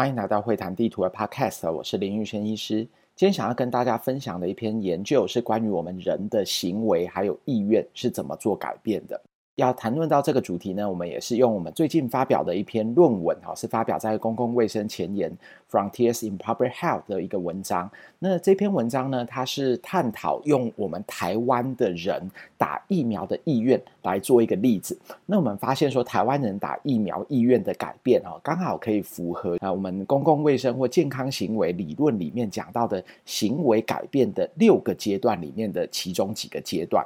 欢迎来到会谈地图的 Podcast，我是林玉轩医师。今天想要跟大家分享的一篇研究是关于我们人的行为还有意愿是怎么做改变的。要谈论到这个主题呢，我们也是用我们最近发表的一篇论文，哈，是发表在公共卫生前沿 Frontiers in Public Health 的一个文章。那这篇文章呢，它是探讨用我们台湾的人打疫苗的意愿来做一个例子。那我们发现说，台湾人打疫苗意愿的改变，哈，刚好可以符合啊我们公共卫生或健康行为理论里面讲到的行为改变的六个阶段里面的其中几个阶段。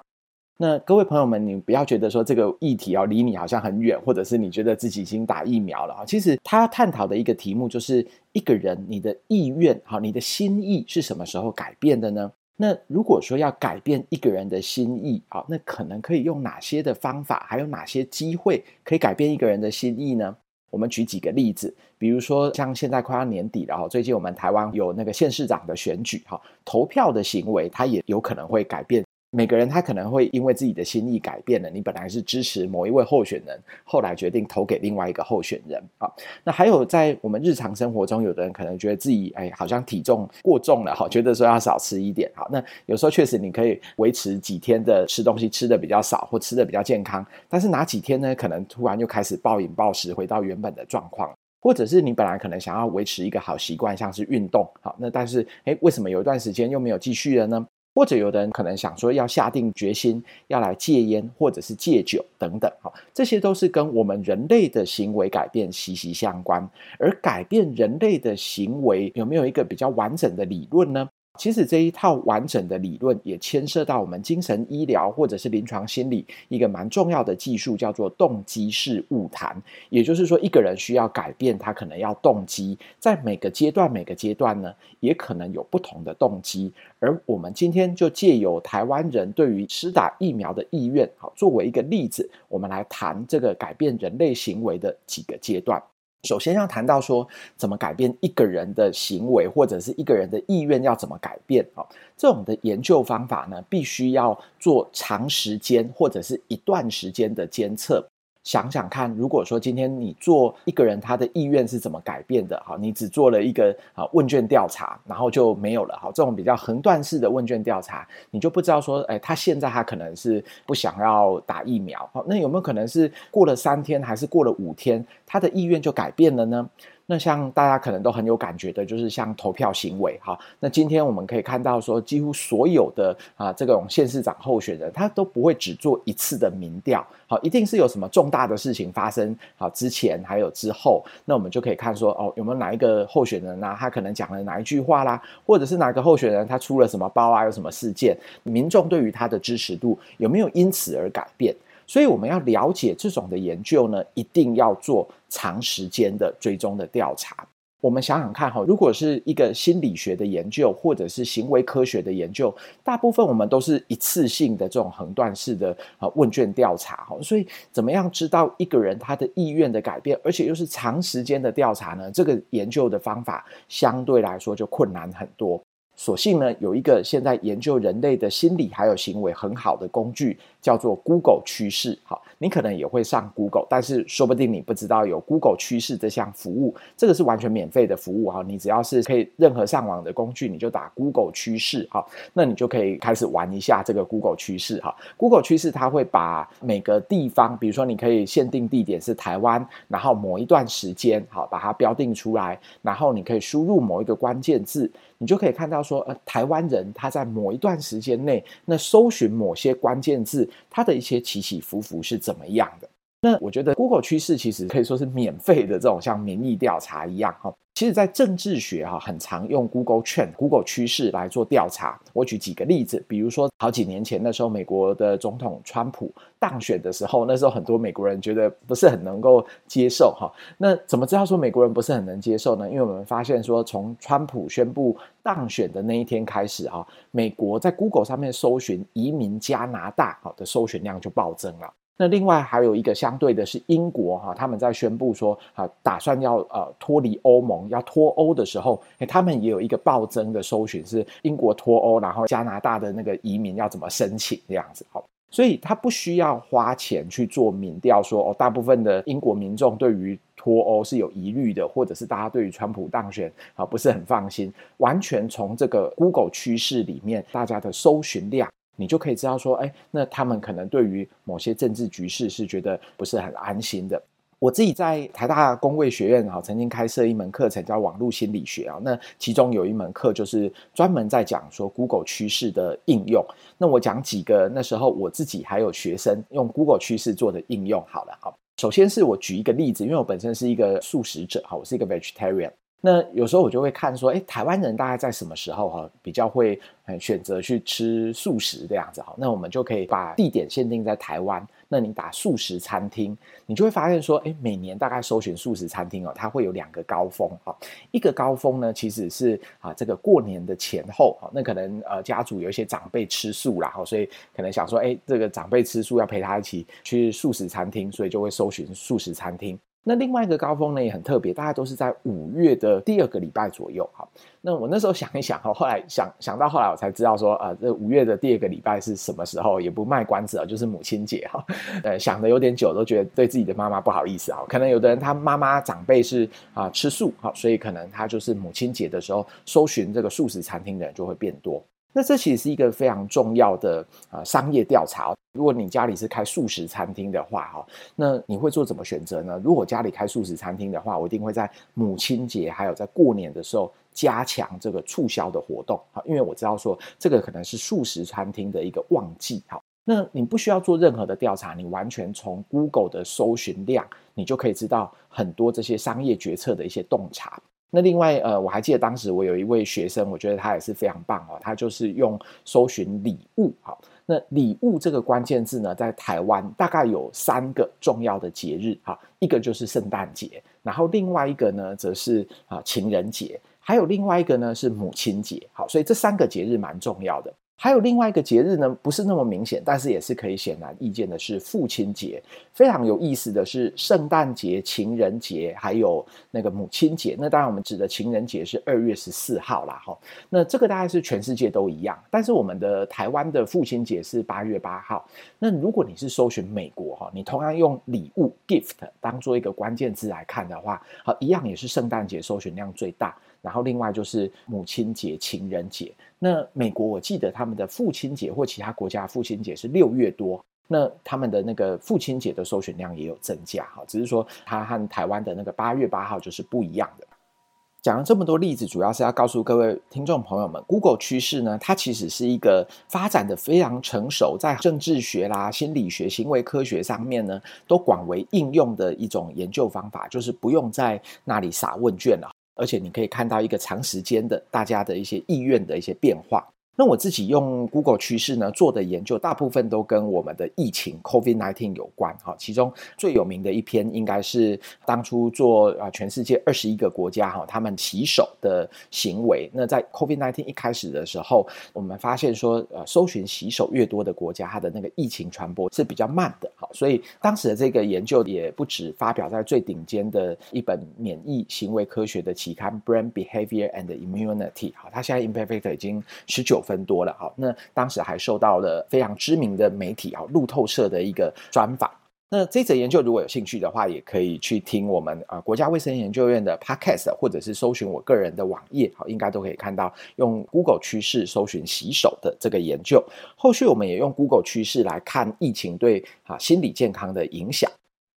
那各位朋友们，你不要觉得说这个议题哦离你好像很远，或者是你觉得自己已经打疫苗了啊。其实他探讨的一个题目就是一个人你的意愿，好，你的心意是什么时候改变的呢？那如果说要改变一个人的心意，啊，那可能可以用哪些的方法，还有哪些机会可以改变一个人的心意呢？我们举几个例子，比如说像现在快要年底了哈，最近我们台湾有那个县市长的选举哈，投票的行为它也有可能会改变。每个人他可能会因为自己的心意改变了，你本来是支持某一位候选人，后来决定投给另外一个候选人啊。那还有在我们日常生活中，有的人可能觉得自己哎好像体重过重了哈，觉得说要少吃一点。好，那有时候确实你可以维持几天的吃东西吃的比较少，或吃的比较健康。但是哪几天呢？可能突然又开始暴饮暴食，回到原本的状况。或者是你本来可能想要维持一个好习惯，像是运动，好，那但是哎为什么有一段时间又没有继续了呢？或者有的人可能想说要下定决心要来戒烟，或者是戒酒等等，好，这些都是跟我们人类的行为改变息息相关。而改变人类的行为有没有一个比较完整的理论呢？其实这一套完整的理论也牵涉到我们精神医疗或者是临床心理一个蛮重要的技术，叫做动机式晤谈。也就是说，一个人需要改变，他可能要动机，在每个阶段每个阶段呢，也可能有不同的动机。而我们今天就借由台湾人对于施打疫苗的意愿，好，作为一个例子，我们来谈这个改变人类行为的几个阶段。首先要谈到说，怎么改变一个人的行为，或者是一个人的意愿要怎么改变啊？这种的研究方法呢，必须要做长时间或者是一段时间的监测。想想看，如果说今天你做一个人他的意愿是怎么改变的？好，你只做了一个啊问卷调查，然后就没有了。好，这种比较横断式的问卷调查，你就不知道说，哎，他现在他可能是不想要打疫苗。好，那有没有可能是过了三天，还是过了五天，他的意愿就改变了呢？那像大家可能都很有感觉的，就是像投票行为哈。那今天我们可以看到说，几乎所有的啊这种县市长候选人，他都不会只做一次的民调，好，一定是有什么重大的事情发生好之前还有之后，那我们就可以看说哦，有没有哪一个候选人啊，他可能讲了哪一句话啦，或者是哪个候选人他出了什么包啊，有什么事件，民众对于他的支持度有没有因此而改变？所以我们要了解这种的研究呢，一定要做长时间的追踪的调查。我们想想看哈，如果是一个心理学的研究，或者是行为科学的研究，大部分我们都是一次性的这种横断式的啊问卷调查哈。所以怎么样知道一个人他的意愿的改变，而且又是长时间的调查呢？这个研究的方法相对来说就困难很多。所幸呢，有一个现在研究人类的心理还有行为很好的工具，叫做 Google 趋势。好，你可能也会上 Google，但是说不定你不知道有 Google 趋势这项服务。这个是完全免费的服务哈，你只要是可以任何上网的工具，你就打 Google 趋势哈，那你就可以开始玩一下这个 Google 趋势哈。Google 趋势它会把每个地方，比如说你可以限定地点是台湾，然后某一段时间好把它标定出来，然后你可以输入某一个关键字。你就可以看到说，呃，台湾人他在某一段时间内，那搜寻某些关键字，他的一些起起伏伏是怎么样的？那我觉得 Google 趋势其实可以说是免费的这种像民意调查一样哈。其实，在政治学哈很常用 Google Trend、Google 趋势来做调查。我举几个例子，比如说好几年前的时候，美国的总统川普当选的时候，那时候很多美国人觉得不是很能够接受哈。那怎么知道说美国人不是很能接受呢？因为我们发现说，从川普宣布当选的那一天开始哈，美国在 Google 上面搜寻移民加拿大好的搜寻量就暴增了。那另外还有一个相对的是英国哈，他们在宣布说啊，打算要呃脱离欧盟，要脱欧的时候，诶，他们也有一个暴增的搜寻，是英国脱欧，然后加拿大的那个移民要怎么申请这样子，好，所以他不需要花钱去做民调说，说哦，大部分的英国民众对于脱欧是有疑虑的，或者是大家对于川普当选啊不是很放心，完全从这个 Google 趋势里面大家的搜寻量，你就可以知道说，哎，那他们可能对于某些政治局势是觉得不是很安心的。我自己在台大工卫学院哈，曾经开设一门课程叫网络心理学啊。那其中有一门课就是专门在讲说 Google 趋势的应用。那我讲几个那时候我自己还有学生用 Google 趋势做的应用好了。好，首先是我举一个例子，因为我本身是一个素食者哈，我是一个 vegetarian。那有时候我就会看说，哎，台湾人大概在什么时候哈比较会选择去吃素食这样子哈？那我们就可以把地点限定在台湾。那你打素食餐厅，你就会发现说，哎，每年大概搜寻素食餐厅哦，它会有两个高峰哈。一个高峰呢，其实是啊这个过年的前后哈，那可能呃家族有一些长辈吃素啦，哈，所以可能想说，哎，这个长辈吃素要陪他一起去素食餐厅，所以就会搜寻素食餐厅。那另外一个高峰呢也很特别，大概都是在五月的第二个礼拜左右。哈，那我那时候想一想，哈，后来想想到后来我才知道说，啊，这五月的第二个礼拜是什么时候？也不卖关子啊，就是母亲节哈。呃，想的有点久，都觉得对自己的妈妈不好意思啊。可能有的人他妈妈长辈是啊吃素，哈，所以可能他就是母亲节的时候搜寻这个素食餐厅的人就会变多。那这其实是一个非常重要的啊商业调查。如果你家里是开素食餐厅的话，哈，那你会做怎么选择呢？如果家里开素食餐厅的话，我一定会在母亲节还有在过年的时候加强这个促销的活动，哈，因为我知道说这个可能是素食餐厅的一个旺季，哈。那你不需要做任何的调查，你完全从 Google 的搜寻量，你就可以知道很多这些商业决策的一些洞察。那另外，呃，我还记得当时我有一位学生，我觉得他也是非常棒哦。他就是用搜寻礼物，好，那礼物这个关键字呢，在台湾大概有三个重要的节日，哈，一个就是圣诞节，然后另外一个呢，则是啊情人节，还有另外一个呢是母亲节，好，所以这三个节日蛮重要的。还有另外一个节日呢，不是那么明显，但是也是可以显然易见的，是父亲节。非常有意思的是，圣诞节、情人节，还有那个母亲节。那当然，我们指的情人节是二月十四号啦，哈。那这个大概是全世界都一样，但是我们的台湾的父亲节是八月八号。那如果你是搜寻美国哈，你同样用礼物 gift 当做一个关键字来看的话，好，一样也是圣诞节搜寻量最大。然后另外就是母亲节、情人节。那美国我记得他们的父亲节或其他国家父亲节是六月多，那他们的那个父亲节的搜寻量也有增加哈，只是说它和台湾的那个八月八号就是不一样的。讲了这么多例子，主要是要告诉各位听众朋友们，Google 趋势呢，它其实是一个发展的非常成熟，在政治学啦、心理学、行为科学上面呢，都广为应用的一种研究方法，就是不用在那里撒问卷了。而且你可以看到一个长时间的大家的一些意愿的一些变化。那我自己用 Google 趋势呢做的研究，大部分都跟我们的疫情 COVID-19 有关哈。其中最有名的一篇，应该是当初做啊全世界二十一个国家哈，他们洗手的行为。那在 COVID-19 一开始的时候，我们发现说，呃，搜寻洗手越多的国家，它的那个疫情传播是比较慢的。哈，所以当时的这个研究也不止发表在最顶尖的一本免疫行为科学的期刊《Brain Behavior and Immunity》。好，它现在 Imperfect 已经十九。分多了哈，那当时还受到了非常知名的媒体啊，路透社的一个专访。那这则研究如果有兴趣的话，也可以去听我们啊国家卫生研究院的 Podcast，或者是搜寻我个人的网页，好，应该都可以看到用 Google 趋势搜寻洗手的这个研究。后续我们也用 Google 趋势来看疫情对啊心理健康的影响。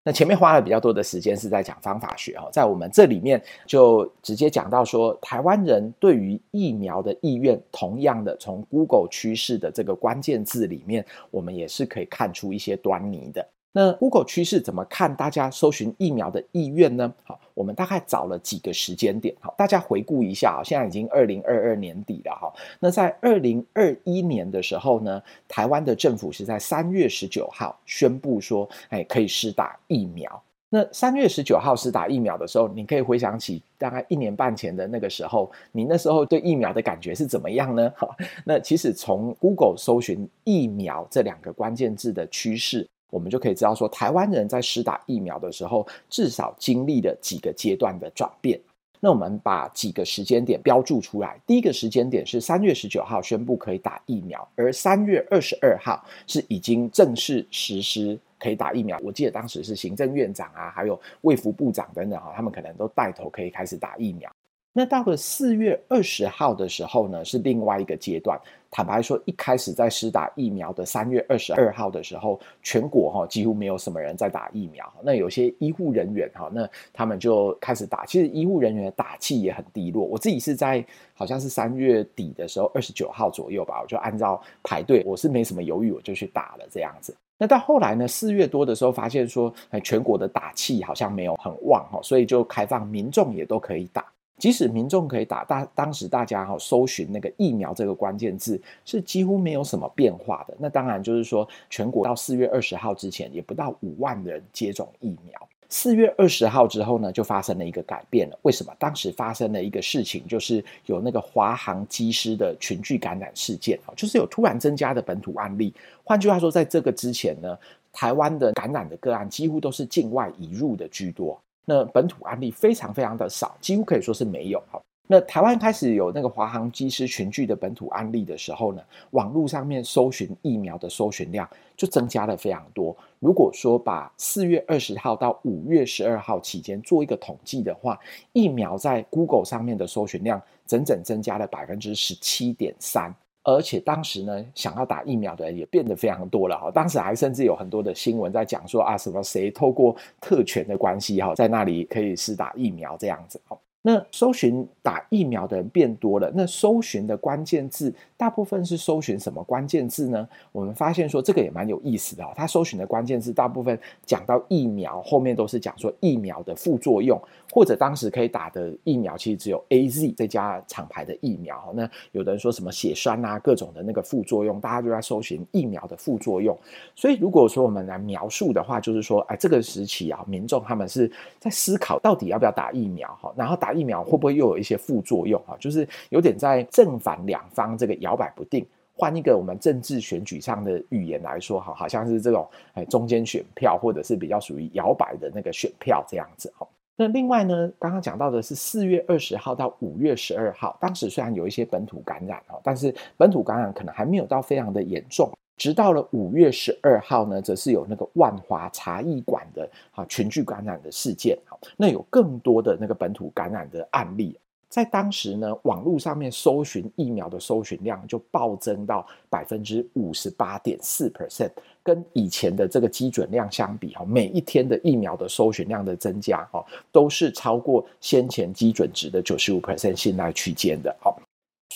那前面花了比较多的时间是在讲方法学哦，在我们这里面就直接讲到说，台湾人对于疫苗的意愿，同样的从 Google 趋势的这个关键字里面，我们也是可以看出一些端倪的。那 Google 趋势怎么看大家搜寻疫苗的意愿呢？好，我们大概找了几个时间点，好，大家回顾一下啊，现在已经二零二二年底了哈。那在二零二一年的时候呢，台湾的政府是在三月十九号宣布说，哎，可以试打疫苗。那三月十九号施打疫苗的时候，你可以回想起大概一年半前的那个时候，你那时候对疫苗的感觉是怎么样呢？好，那其实从 Google 搜寻疫苗这两个关键字的趋势。我们就可以知道说，台湾人在施打疫苗的时候，至少经历了几个阶段的转变。那我们把几个时间点标注出来。第一个时间点是三月十九号宣布可以打疫苗，而三月二十二号是已经正式实施可以打疫苗。我记得当时是行政院长啊，还有卫福部长等等哈，他们可能都带头可以开始打疫苗。那到了四月二十号的时候呢，是另外一个阶段。坦白说，一开始在施打疫苗的三月二十二号的时候，全国哈几乎没有什么人在打疫苗。那有些医护人员哈，那他们就开始打。其实医护人员的打气也很低落。我自己是在好像是三月底的时候，二十九号左右吧，我就按照排队，我是没什么犹豫，我就去打了这样子。那到后来呢，四月多的时候发现说，全国的打气好像没有很旺哈，所以就开放民众也都可以打。即使民众可以打，大当时大家哈搜寻那个疫苗这个关键字是几乎没有什么变化的。那当然就是说，全国到四月二十号之前也不到五万人接种疫苗。四月二十号之后呢，就发生了一个改变了。为什么？当时发生了一个事情，就是有那个华航机师的群聚感染事件啊，就是有突然增加的本土案例。换句话说，在这个之前呢，台湾的感染的个案几乎都是境外移入的居多。那本土案例非常非常的少，几乎可以说是没有。好，那台湾开始有那个华航机师群聚的本土案例的时候呢，网络上面搜寻疫苗的搜寻量就增加了非常多。如果说把四月二十号到五月十二号期间做一个统计的话，疫苗在 Google 上面的搜寻量整整增加了百分之十七点三。而且当时呢，想要打疫苗的人也变得非常多了哈。当时还甚至有很多的新闻在讲说啊，什么谁透过特权的关系哈，在那里可以试打疫苗这样子哈。那搜寻打疫苗的人变多了，那搜寻的关键字大部分是搜寻什么关键字呢？我们发现说这个也蛮有意思的哦。他搜寻的关键字大部分讲到疫苗，后面都是讲说疫苗的副作用，或者当时可以打的疫苗其实只有 AZ 这家厂牌的疫苗。那有的人说什么血栓啊，各种的那个副作用，大家就在搜寻疫苗的副作用。所以如果说我们来描述的话，就是说，哎，这个时期啊，民众他们是在思考到底要不要打疫苗哈，然后打。打疫苗会不会又有一些副作用啊？就是有点在正反两方这个摇摆不定。换一个我们政治选举上的语言来说，哈，好像是这种哎中间选票，或者是比较属于摇摆的那个选票这样子哈。那另外呢，刚刚讲到的是四月二十号到五月十二号，当时虽然有一些本土感染哈，但是本土感染可能还没有到非常的严重。直到了五月十二号呢，则是有那个万华茶艺馆的啊群聚感染的事件，好，那有更多的那个本土感染的案例，在当时呢，网络上面搜寻疫苗的搜寻量就暴增到百分之五十八点四 percent，跟以前的这个基准量相比，哈，每一天的疫苗的搜寻量的增加，哈，都是超过先前基准值的九十五 percent 信赖区间的，好。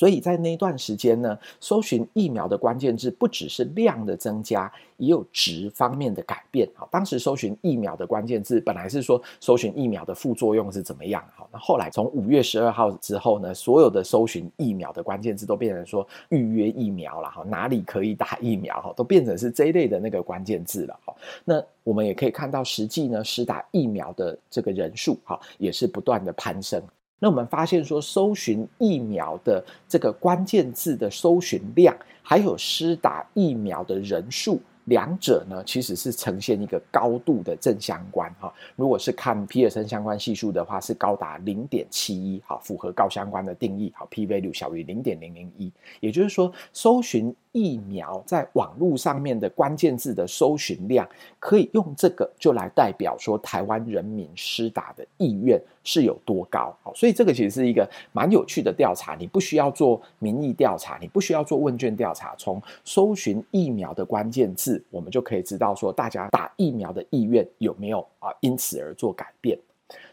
所以在那段时间呢，搜寻疫苗的关键字不只是量的增加，也有值方面的改变。好，当时搜寻疫苗的关键字本来是说搜寻疫苗的副作用是怎么样。好，那后来从五月十二号之后呢，所有的搜寻疫苗的关键字都变成说预约疫苗了。哈，哪里可以打疫苗？哈，都变成是这一类的那个关键字了。好，那我们也可以看到，实际呢，施打疫苗的这个人数，哈，也是不断的攀升。那我们发现说，搜寻疫苗的这个关键字的搜寻量，还有施打疫苗的人数。两者呢，其实是呈现一个高度的正相关哈。如果是看皮尔森相关系数的话，是高达零点七一，好，符合高相关的定义，好，p value 小于零点零零一。也就是说，搜寻疫苗在网络上面的关键字的搜寻量，可以用这个就来代表说台湾人民施打的意愿是有多高。好，所以这个其实是一个蛮有趣的调查。你不需要做民意调查，你不需要做问卷调查，从搜寻疫苗的关键字。我们就可以知道说，大家打疫苗的意愿有没有啊？因此而做改变。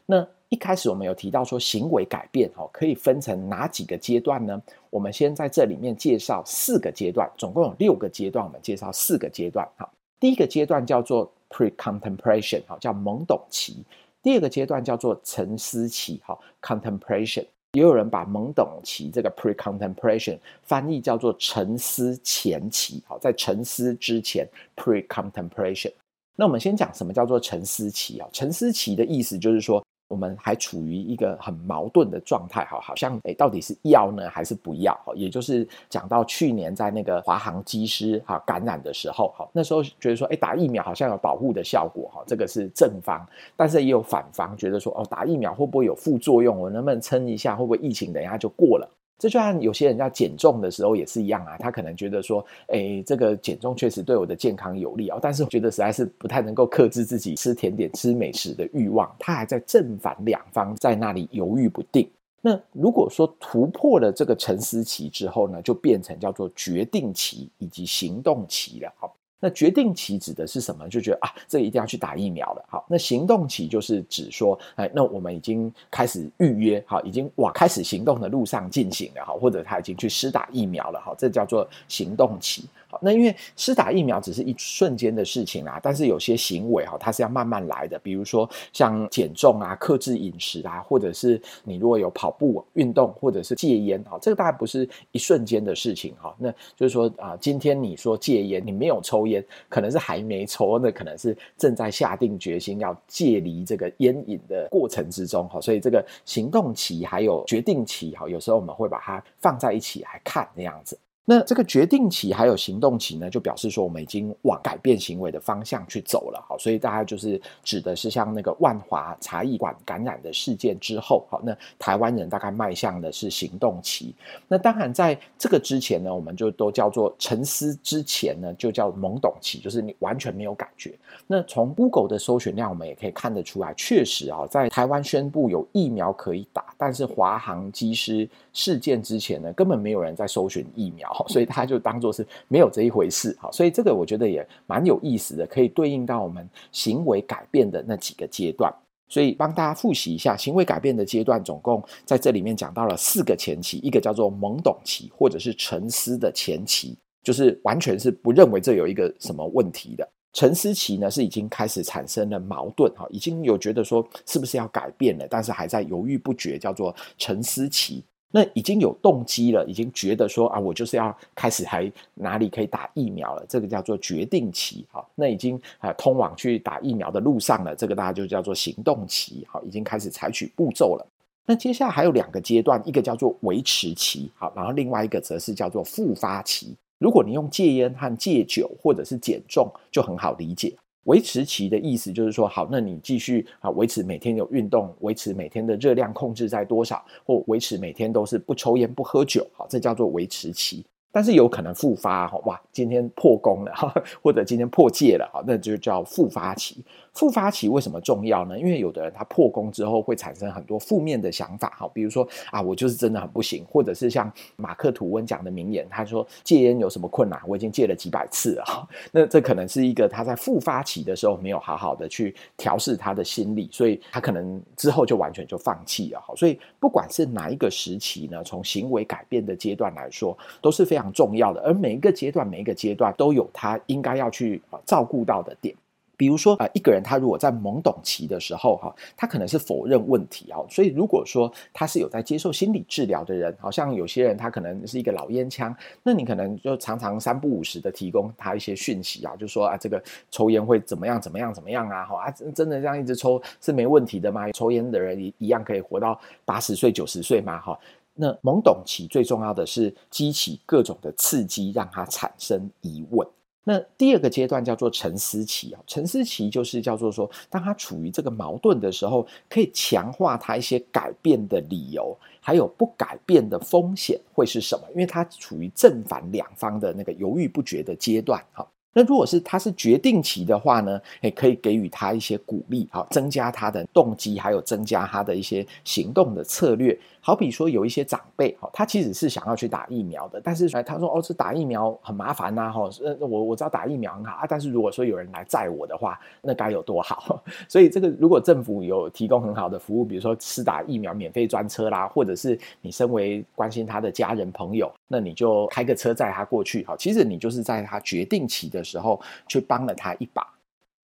那一开始我们有提到说，行为改变哦，可以分成哪几个阶段呢？我们先在这里面介绍四个阶段，总共有六个阶段，我们介绍四个阶段。哈，第一个阶段叫做 pre-contemplation，哈，叫懵懂期；第二个阶段叫做沉思期，哈，contemplation。也有人把懵懂期这个 pre-contemplation 翻译叫做沉思前期，好，在沉思之前 pre-contemplation。那我们先讲什么叫做沉思期啊？沉思期的意思就是说，我们还处于一个很矛盾的状态，哈，好像诶，到底是要呢还是不要？也就是讲到去年在那个华航机师哈感染的时候，哈，那时候觉得说，诶，打疫苗好像有保护的效果，哈，这个是正方，但是也有反方，觉得说，哦，打疫苗会不会有副作用？我能不能撑一下？会不会疫情等一下就过了？这就像有些人在减重的时候也是一样啊，他可能觉得说，哎，这个减重确实对我的健康有利啊，但是觉得实在是不太能够克制自己吃甜点、吃美食的欲望，他还在正反两方在那里犹豫不定。那如果说突破了这个沉思期之后呢，就变成叫做决定期以及行动期了，好。那决定期指的是什么？就觉得啊，这一定要去打疫苗了。好，那行动期就是指说，哎，那我们已经开始预约，好，已经往开始行动的路上进行了，好，或者他已经去施打疫苗了，好，这叫做行动期。好，那因为施打疫苗只是一瞬间的事情啦，但是有些行为哈，它是要慢慢来的。比如说像减重啊、克制饮食啊，或者是你如果有跑步运动，或者是戒烟，哈，这个大概不是一瞬间的事情哈。那就是说啊，今天你说戒烟，你没有抽烟，可能是还没抽，那可能是正在下定决心要戒离这个烟瘾的过程之中哈。所以这个行动期还有决定期哈，有时候我们会把它放在一起来看那样子。那这个决定期还有行动期呢，就表示说我们已经往改变行为的方向去走了，好，所以大家就是指的是像那个万华茶艺馆感染的事件之后，好，那台湾人大概迈向的是行动期。那当然在这个之前呢，我们就都叫做沉思之前呢，就叫懵懂期，就是你完全没有感觉。那从 Google 的搜寻量，我们也可以看得出来，确实啊，在台湾宣布有疫苗可以打，但是华航机师事件之前呢，根本没有人在搜寻疫苗。所以他就当做是没有这一回事，好，所以这个我觉得也蛮有意思的，可以对应到我们行为改变的那几个阶段。所以帮大家复习一下，行为改变的阶段总共在这里面讲到了四个前期，一个叫做懵懂期，或者是沉思的前期，就是完全是不认为这有一个什么问题的。沉思期呢，是已经开始产生了矛盾，哈，已经有觉得说是不是要改变了，但是还在犹豫不决，叫做沉思期。那已经有动机了，已经觉得说啊，我就是要开始还哪里可以打疫苗了，这个叫做决定期，好，那已经啊通往去打疫苗的路上了，这个大家就叫做行动期，好，已经开始采取步骤了。那接下来还有两个阶段，一个叫做维持期，好，然后另外一个则是叫做复发期。如果你用戒烟和戒酒或者是减重，就很好理解。维持期的意思就是说，好，那你继续啊，维持每天有运动，维持每天的热量控制在多少，或维持每天都是不抽烟不喝酒，好，这叫做维持期。但是有可能复发，哇，今天破功了哈，或者今天破戒了，好，那就叫复发期。复发期为什么重要呢？因为有的人他破功之后会产生很多负面的想法，哈，比如说啊，我就是真的很不行，或者是像马克吐温讲的名言，他说戒烟有什么困难？我已经戒了几百次了，哈，那这可能是一个他在复发期的时候没有好好的去调试他的心理，所以他可能之后就完全就放弃了，哈。所以不管是哪一个时期呢，从行为改变的阶段来说，都是非常重要的，而每一个阶段，每一个阶段都有他应该要去照顾到的点。比如说啊，一个人他如果在懵懂期的时候哈，他可能是否认问题啊，所以如果说他是有在接受心理治疗的人，好像有些人他可能是一个老烟枪，那你可能就常常三不五时的提供他一些讯息啊，就说啊，这个抽烟会怎么样怎么样怎么样啊，哈啊，真的这样一直抽是没问题的吗？抽烟的人一一样可以活到八十岁九十岁吗？哈，那懵懂期最重要的是激起各种的刺激，让他产生疑问。那第二个阶段叫做沉思期啊，沉思期就是叫做说，当他处于这个矛盾的时候，可以强化他一些改变的理由，还有不改变的风险会是什么？因为他处于正反两方的那个犹豫不决的阶段，哈。那如果是他是决定期的话呢，也可以给予他一些鼓励，好，增加他的动机，还有增加他的一些行动的策略。好比说有一些长辈，哈，他其实是想要去打疫苗的，但是他说哦，这打疫苗很麻烦呐，哈，我我知道打疫苗很好啊，但是如果说有人来载我的话，那该有多好。所以这个如果政府有提供很好的服务，比如说施打疫苗免费专车啦，或者是你身为关心他的家人朋友，那你就开个车载他过去，好，其实你就是在他决定期的时候去帮了他一把。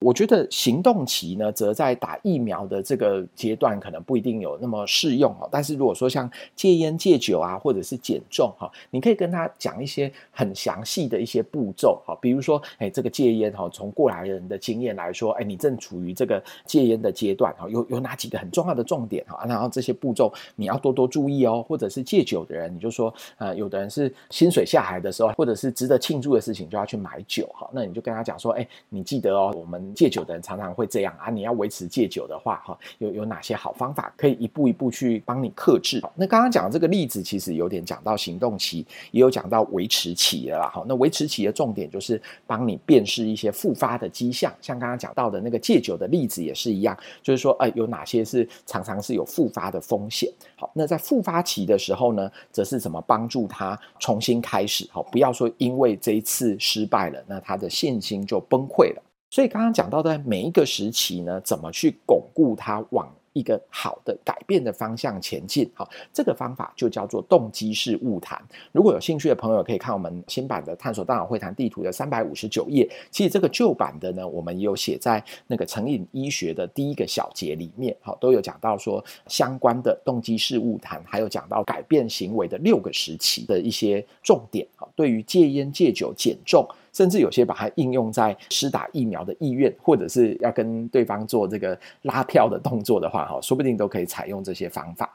我觉得行动期呢，则在打疫苗的这个阶段，可能不一定有那么适用哈。但是如果说像戒烟戒酒啊，或者是减重哈，你可以跟他讲一些很详细的一些步骤哈。比如说，哎，这个戒烟哈，从过来人的经验来说，哎，你正处于这个戒烟的阶段哈，有有哪几个很重要的重点哈？然后这些步骤你要多多注意哦。或者是戒酒的人，你就说，呃，有的人是薪水下海的时候，或者是值得庆祝的事情，就要去买酒哈。那你就跟他讲说，哎，你记得哦，我们。戒酒的人常常会这样啊，你要维持戒酒的话，哈，有有哪些好方法可以一步一步去帮你克制？那刚刚讲的这个例子，其实有点讲到行动期，也有讲到维持期的啦，哈。那维持期的重点就是帮你辨识一些复发的迹象，像刚刚讲到的那个戒酒的例子也是一样，就是说，哎，有哪些是常常是有复发的风险？好，那在复发期的时候呢，则是怎么帮助他重新开始？好，不要说因为这一次失败了，那他的信心就崩溃了。所以刚刚讲到的每一个时期呢，怎么去巩固它往一个好的改变的方向前进，好，这个方法就叫做动机式误谈。如果有兴趣的朋友，可以看我们新版的《探索大脑会谈地图》的三百五十九页。其实这个旧版的呢，我们也有写在那个成瘾医学的第一个小节里面，好，都有讲到说相关的动机式误谈，还有讲到改变行为的六个时期的一些重点，好，对于戒烟、戒酒、减重。甚至有些把它应用在施打疫苗的意愿，或者是要跟对方做这个拉票的动作的话，哈，说不定都可以采用这些方法。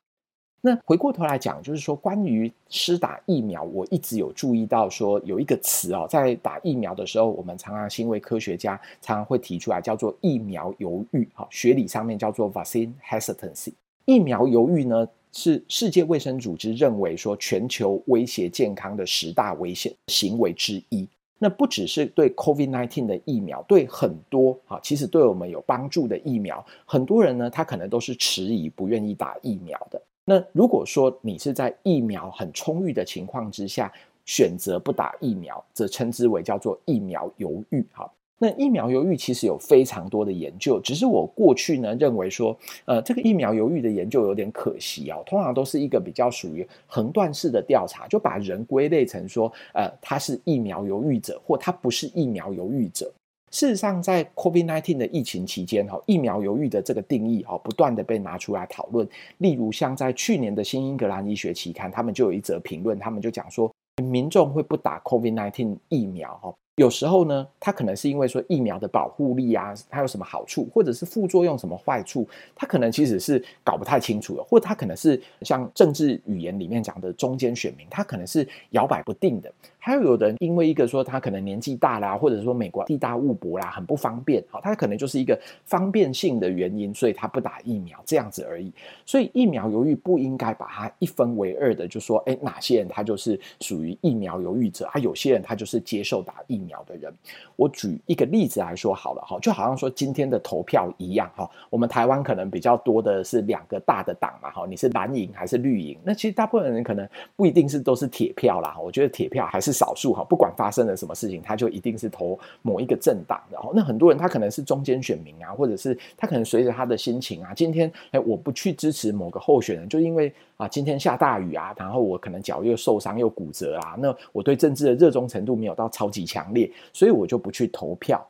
那回过头来讲，就是说关于施打疫苗，我一直有注意到说有一个词哦，在打疫苗的时候，我们常常是因为科学家常常会提出来，叫做疫苗犹豫，哈，学理上面叫做 vaccine hesitancy。疫苗犹豫呢，是世界卫生组织认为说全球威胁健康的十大危险行为之一。那不只是对 COVID-19 的疫苗，对很多啊，其实对我们有帮助的疫苗，很多人呢，他可能都是迟疑不愿意打疫苗的。那如果说你是在疫苗很充裕的情况之下，选择不打疫苗，则称之为叫做疫苗犹豫，哈。那疫苗犹豫其实有非常多的研究，只是我过去呢认为说，呃，这个疫苗犹豫的研究有点可惜哦，通常都是一个比较属于横断式的调查，就把人归类成说，呃，他是疫苗犹豫者，或他不是疫苗犹豫者。事实上，在 COVID-19 的疫情期间，哈，疫苗犹豫的这个定义，哈，不断的被拿出来讨论。例如，像在去年的新英格兰医学期刊，他们就有一则评论，他们就讲说，民众会不打 COVID-19 疫苗，哈。有时候呢，他可能是因为说疫苗的保护力啊，它有什么好处，或者是副作用什么坏处，他可能其实是搞不太清楚的，或者他可能是像政治语言里面讲的中间选民，他可能是摇摆不定的。还有有的人因为一个说他可能年纪大啦，或者说美国地大物博啦，很不方便，好，他可能就是一个方便性的原因，所以他不打疫苗这样子而已。所以疫苗犹豫不应该把它一分为二的，就说哎，哪些人他就是属于疫苗犹豫者，啊，有些人他就是接受打疫苗。苗的人，我举一个例子来说好了哈，就好像说今天的投票一样哈，我们台湾可能比较多的是两个大的党嘛哈，你是蓝营还是绿营？那其实大部分人可能不一定是都是铁票啦，我觉得铁票还是少数哈，不管发生了什么事情，他就一定是投某一个政党的。然后那很多人他可能是中间选民啊，或者是他可能随着他的心情啊，今天哎我不去支持某个候选人，就因为啊今天下大雨啊，然后我可能脚又受伤又骨折啊，那我对政治的热衷程度没有到超级强烈。所以我就不去投票。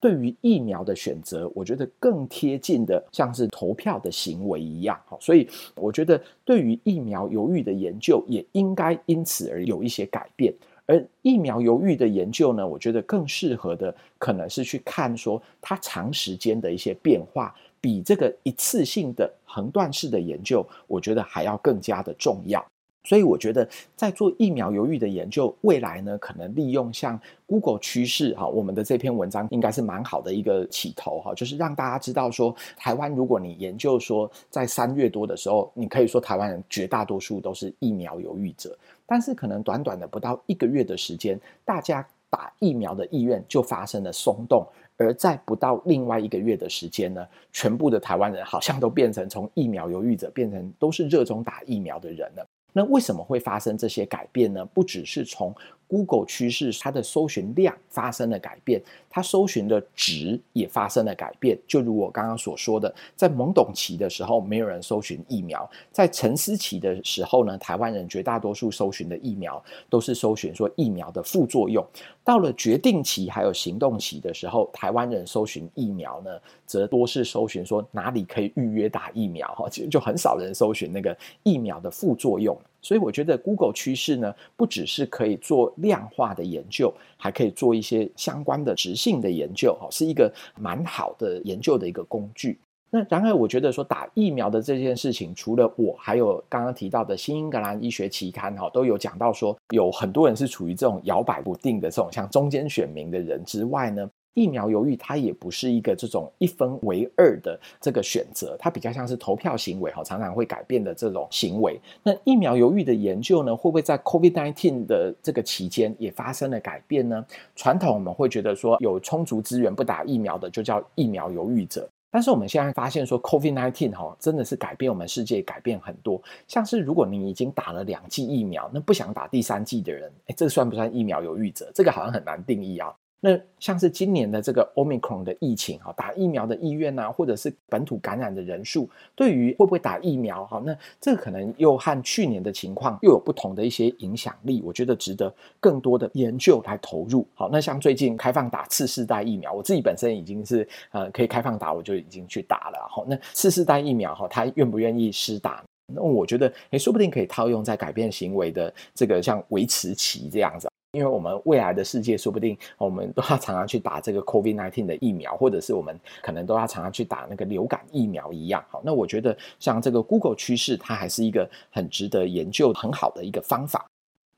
对于疫苗的选择，我觉得更贴近的像是投票的行为一样。所以我觉得对于疫苗犹豫的研究，也应该因此而有一些改变。而疫苗犹豫的研究呢，我觉得更适合的可能是去看说它长时间的一些变化，比这个一次性的横断式的研究，我觉得还要更加的重要。所以我觉得，在做疫苗犹豫的研究，未来呢，可能利用像 Google 趋势哈，我们的这篇文章应该是蛮好的一个起头哈，就是让大家知道说，台湾如果你研究说，在三月多的时候，你可以说台湾人绝大多数都是疫苗犹豫者，但是可能短短的不到一个月的时间，大家打疫苗的意愿就发生了松动，而在不到另外一个月的时间呢，全部的台湾人好像都变成从疫苗犹豫者变成都是热衷打疫苗的人了。那为什么会发生这些改变呢？不只是从 Google 趋势，它的搜寻量发生了改变，它搜寻的值也发生了改变。就如我刚刚所说的，在懵懂期的时候，没有人搜寻疫苗；在沉思期的时候呢，台湾人绝大多数搜寻的疫苗都是搜寻说疫苗的副作用。到了决定期还有行动期的时候，台湾人搜寻疫苗呢，则多是搜寻说哪里可以预约打疫苗哈，其实就很少人搜寻那个疫苗的副作用。所以我觉得 Google 趋势呢，不只是可以做量化的研究，还可以做一些相关的执行性的研究，哈，是一个蛮好的研究的一个工具。那然而，我觉得说打疫苗的这件事情，除了我，还有刚刚提到的新英格兰医学期刊，哈，都有讲到说，有很多人是处于这种摇摆不定的这种像中间选民的人之外呢。疫苗犹豫它也不是一个这种一分为二的这个选择，它比较像是投票行为哈，常常会改变的这种行为。那疫苗犹豫的研究呢，会不会在 COVID-19 的这个期间也发生了改变呢？传统我们会觉得说，有充足资源不打疫苗的就叫疫苗犹豫者。但是我们现在发现说，COVID-19 哈真的是改变我们世界，改变很多。像是如果你已经打了两剂疫苗，那不想打第三剂的人，诶，这算不算疫苗犹豫者？这个好像很难定义啊。那像是今年的这个 Omicron 的疫情哈，打疫苗的意愿啊，或者是本土感染的人数，对于会不会打疫苗哈，那这可能又和去年的情况又有不同的一些影响力，我觉得值得更多的研究来投入。好，那像最近开放打次世代疫苗，我自己本身已经是呃可以开放打，我就已经去打了。好，那次世代疫苗哈，他愿不愿意施打？那我觉得诶，说不定可以套用在改变行为的这个像维持期这样子。因为我们未来的世界，说不定 我们都要常常去打这个 COVID nineteen 的疫苗，或者是我们可能都要常常去打那个流感疫苗一样。好，那我觉得像这个 Google 趋势，它还是一个很值得研究、很好的一个方法。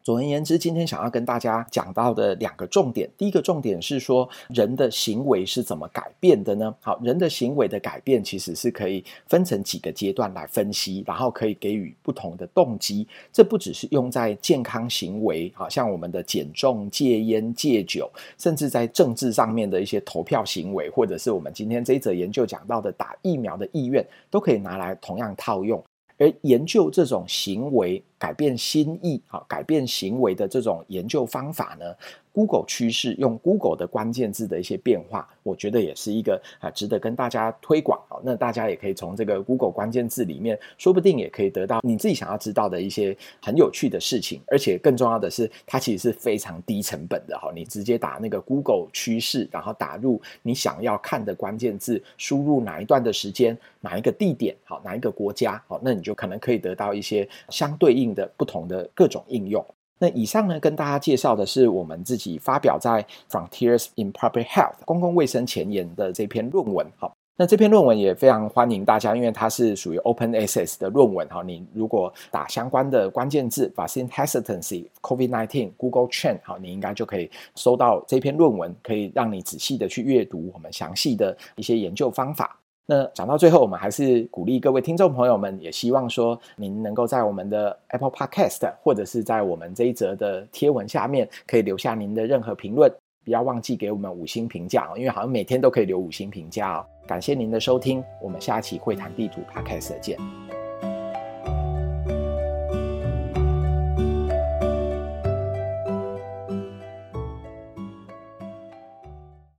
总而言之，今天想要跟大家讲到的两个重点，第一个重点是说人的行为是怎么改变的呢？好，人的行为的改变其实是可以分成几个阶段来分析，然后可以给予不同的动机。这不只是用在健康行为，好像我们的减重、戒烟、戒酒，甚至在政治上面的一些投票行为，或者是我们今天这一则研究讲到的打疫苗的意愿，都可以拿来同样套用。而研究这种行为改变心意，好，改变行为的这种研究方法呢，Google 趋势用 Google 的关键字的一些变化，我觉得也是一个啊值得跟大家推广。那大家也可以从这个 Google 关键字里面，说不定也可以得到你自己想要知道的一些很有趣的事情。而且更重要的是，它其实是非常低成本的哈。你直接打那个 Google 趋势，然后打入你想要看的关键字，输入哪一段的时间，哪一个地点，好，哪一个国家，好，那你就可能可以得到一些相对应的不同的各种应用。那以上呢，跟大家介绍的是我们自己发表在《Frontiers in Public Health》公共卫生前沿的这篇论文。好，那这篇论文也非常欢迎大家，因为它是属于 Open Access 的论文。哈，你如果打相关的关键字，Vaccine Hesitancy、COVID-19、Google Trend，好，你应该就可以搜到这篇论文，可以让你仔细的去阅读我们详细的一些研究方法。那讲到最后，我们还是鼓励各位听众朋友们，也希望说您能够在我们的 Apple Podcast 或者是在我们这一则的贴文下面，可以留下您的任何评论，不要忘记给我们五星评价哦，因为好像每天都可以留五星评价哦。感谢您的收听，我们下期会谈地图 Podcast 见。